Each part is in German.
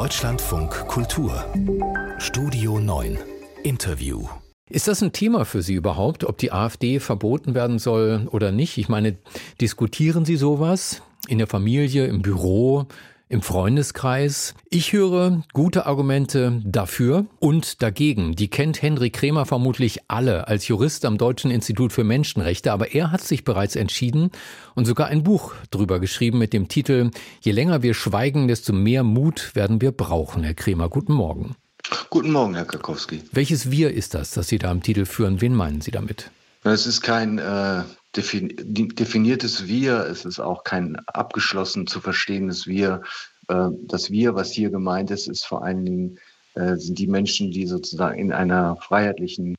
Deutschlandfunk Kultur. Studio 9 Interview. Ist das ein Thema für Sie überhaupt, ob die AfD verboten werden soll oder nicht? Ich meine, diskutieren Sie sowas in der Familie, im Büro, im Freundeskreis. Ich höre gute Argumente dafür und dagegen. Die kennt Henry Kremer vermutlich alle als Jurist am Deutschen Institut für Menschenrechte, aber er hat sich bereits entschieden und sogar ein Buch drüber geschrieben mit dem Titel Je länger wir schweigen, desto mehr Mut werden wir brauchen. Herr Kremer, guten Morgen. Guten Morgen, Herr Kakowski. Welches Wir ist das, das Sie da im Titel führen? Wen meinen Sie damit? Es ist kein äh, definiertes Wir, es ist auch kein abgeschlossen zu verstehendes Wir. Äh, das Wir, was hier gemeint ist, ist vor allen Dingen äh, sind die Menschen, die sozusagen in einer freiheitlichen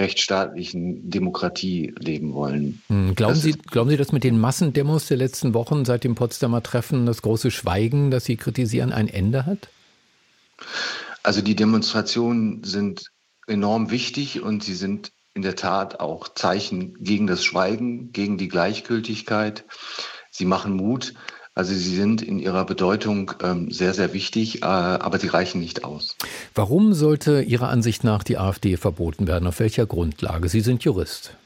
rechtsstaatlichen Demokratie leben wollen. Hm, glauben, Sie, glauben Sie, dass mit den Massendemos der letzten Wochen seit dem Potsdamer Treffen das große Schweigen, das Sie kritisieren, ein Ende hat? Also die Demonstrationen sind enorm wichtig und sie sind in der Tat auch Zeichen gegen das Schweigen, gegen die Gleichgültigkeit. Sie machen Mut. Also sie sind in ihrer Bedeutung ähm, sehr, sehr wichtig, äh, aber sie reichen nicht aus. Warum sollte Ihrer Ansicht nach die AfD verboten werden? Auf welcher Grundlage? Sie sind Jurist.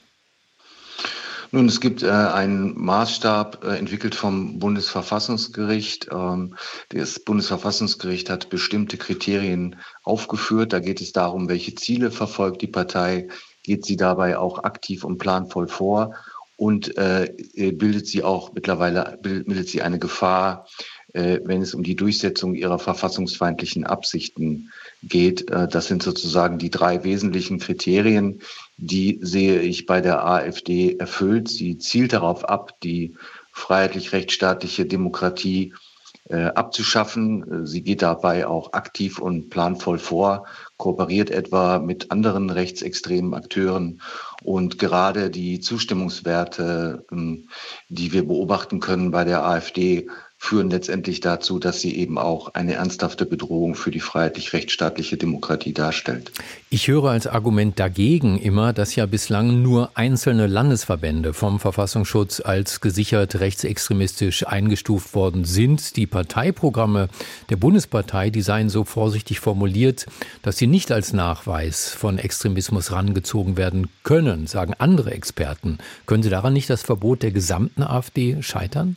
Nun, es gibt äh, einen Maßstab äh, entwickelt vom Bundesverfassungsgericht. Ähm, das Bundesverfassungsgericht hat bestimmte Kriterien aufgeführt. Da geht es darum, welche Ziele verfolgt die Partei, geht sie dabei auch aktiv und planvoll vor und äh, bildet sie auch mittlerweile bildet sie eine Gefahr, äh, wenn es um die Durchsetzung ihrer verfassungsfeindlichen Absichten geht. Äh, das sind sozusagen die drei wesentlichen Kriterien, die sehe ich bei der AfD erfüllt. Sie zielt darauf ab, die freiheitlich-rechtsstaatliche Demokratie äh, abzuschaffen. Sie geht dabei auch aktiv und planvoll vor, kooperiert etwa mit anderen rechtsextremen Akteuren. Und gerade die Zustimmungswerte, ähm, die wir beobachten können bei der AfD, führen letztendlich dazu, dass sie eben auch eine ernsthafte Bedrohung für die freiheitlich-rechtsstaatliche Demokratie darstellt. Ich höre als Argument dagegen immer, dass ja bislang nur einzelne Landesverbände vom Verfassungsschutz als gesichert rechtsextremistisch eingestuft worden sind. Die Parteiprogramme der Bundespartei, die seien so vorsichtig formuliert, dass sie nicht als Nachweis von Extremismus rangezogen werden können, sagen andere Experten. Können Sie daran nicht das Verbot der gesamten AfD scheitern?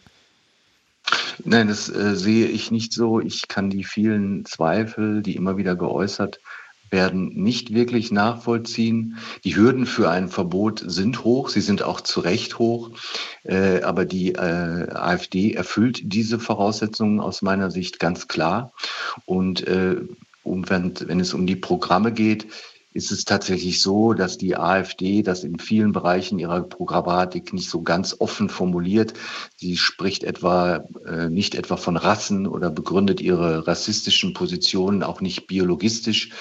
Nein, das äh, sehe ich nicht so. Ich kann die vielen Zweifel, die immer wieder geäußert werden, nicht wirklich nachvollziehen. Die Hürden für ein Verbot sind hoch, sie sind auch zu Recht hoch, äh, aber die äh, AfD erfüllt diese Voraussetzungen aus meiner Sicht ganz klar. Und um, wenn, wenn es um die Programme geht, ist es tatsächlich so, dass die AfD das in vielen Bereichen ihrer Programmatik nicht so ganz offen formuliert. Sie spricht etwa äh, nicht etwa von Rassen oder begründet ihre rassistischen Positionen auch nicht biologistisch.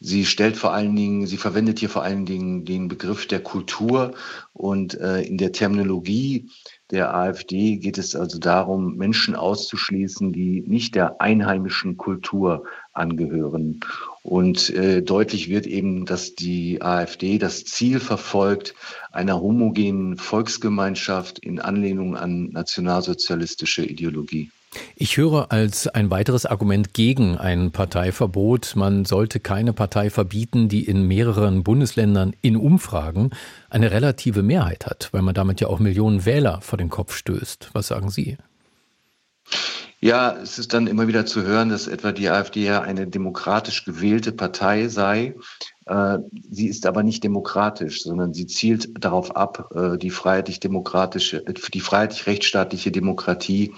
Sie stellt vor allen Dingen, sie verwendet hier vor allen Dingen den Begriff der Kultur und äh, in der Terminologie der AfD geht es also darum, Menschen auszuschließen, die nicht der einheimischen Kultur angehören. Und äh, deutlich wird eben, dass die AfD das Ziel verfolgt, einer homogenen Volksgemeinschaft in Anlehnung an nationalsozialistische Ideologie. Ich höre als ein weiteres Argument gegen ein Parteiverbot, man sollte keine Partei verbieten, die in mehreren Bundesländern in Umfragen eine relative Mehrheit hat, weil man damit ja auch Millionen Wähler vor den Kopf stößt. Was sagen Sie? Ja, es ist dann immer wieder zu hören, dass etwa die AfD ja eine demokratisch gewählte Partei sei. Äh, sie ist aber nicht demokratisch, sondern sie zielt darauf ab, äh, die freiheitlich-demokratische, die freiheitlich-rechtsstaatliche Demokratie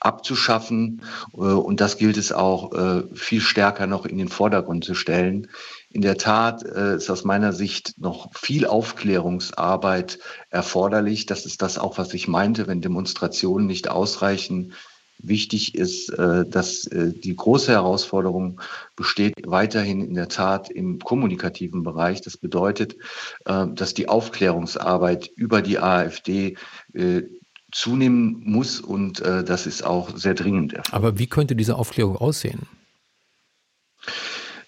abzuschaffen. Äh, und das gilt es auch viel stärker noch in den Vordergrund zu stellen. In der Tat ist aus meiner Sicht noch viel Aufklärungsarbeit erforderlich. Das ist das auch, was ich meinte, wenn Demonstrationen nicht ausreichen Wichtig ist, äh, dass äh, die große Herausforderung besteht weiterhin in der Tat im kommunikativen Bereich. Das bedeutet, äh, dass die Aufklärungsarbeit über die AfD zunehmen muss und das ist auch sehr dringend. Aber wie könnte diese Aufklärung aussehen?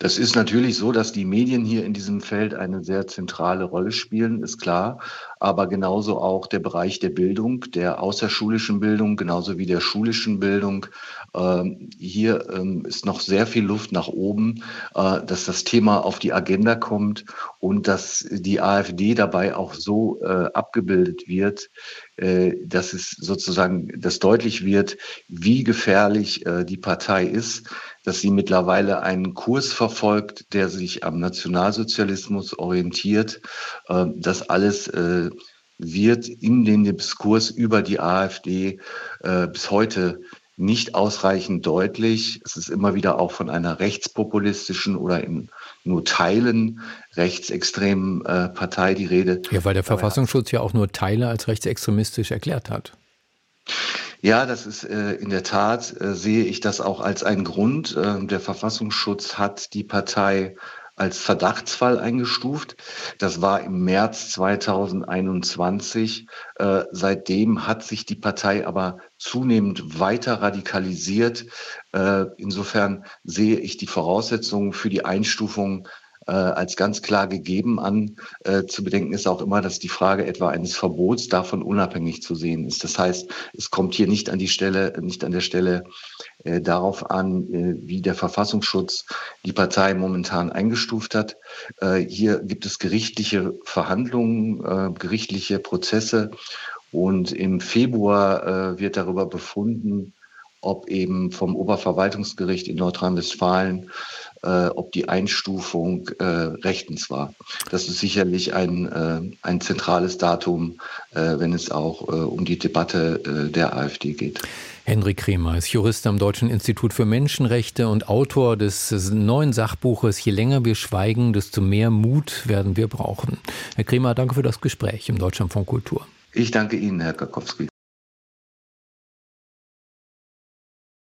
Das ist natürlich so, dass die Medien hier in diesem Feld eine sehr zentrale Rolle spielen, ist klar. Aber genauso auch der Bereich der Bildung, der außerschulischen Bildung, genauso wie der schulischen Bildung. Ähm, hier ähm, ist noch sehr viel Luft nach oben, äh, dass das Thema auf die Agenda kommt und dass die AfD dabei auch so äh, abgebildet wird, äh, dass es sozusagen, dass deutlich wird, wie gefährlich äh, die Partei ist, dass sie mittlerweile einen Kurs verfolgt, der sich am Nationalsozialismus orientiert. Äh, das alles äh, wird in den Diskurs über die AfD äh, bis heute nicht ausreichend deutlich. Es ist immer wieder auch von einer rechtspopulistischen oder in nur Teilen rechtsextremen äh, Partei die Rede. Ja, weil der Verfassungsschutz ja auch nur Teile als rechtsextremistisch erklärt hat. Ja, das ist äh, in der Tat, äh, sehe ich das auch als einen Grund. Äh, der Verfassungsschutz hat die Partei als Verdachtsfall eingestuft. Das war im März 2021. Äh, seitdem hat sich die Partei aber zunehmend weiter radikalisiert. Äh, insofern sehe ich die Voraussetzungen für die Einstufung äh, als ganz klar gegeben an. Äh, zu bedenken ist auch immer, dass die Frage etwa eines Verbots davon unabhängig zu sehen ist. Das heißt, es kommt hier nicht an die Stelle, nicht an der Stelle äh, darauf an, äh, wie der Verfassungsschutz die Partei momentan eingestuft hat. Äh, hier gibt es gerichtliche Verhandlungen, äh, gerichtliche Prozesse und im Februar wird darüber befunden, ob eben vom Oberverwaltungsgericht in Nordrhein-Westfalen äh, ob die Einstufung äh, rechtens war. Das ist sicherlich ein, äh, ein zentrales Datum, äh, wenn es auch äh, um die Debatte äh, der AfD geht. Henrik Kremer ist Jurist am Deutschen Institut für Menschenrechte und Autor des neuen Sachbuches Je länger wir schweigen, desto mehr Mut werden wir brauchen. Herr Kremer, danke für das Gespräch im Deutschlandfunk Kultur. Ich danke Ihnen, Herr Kakowski.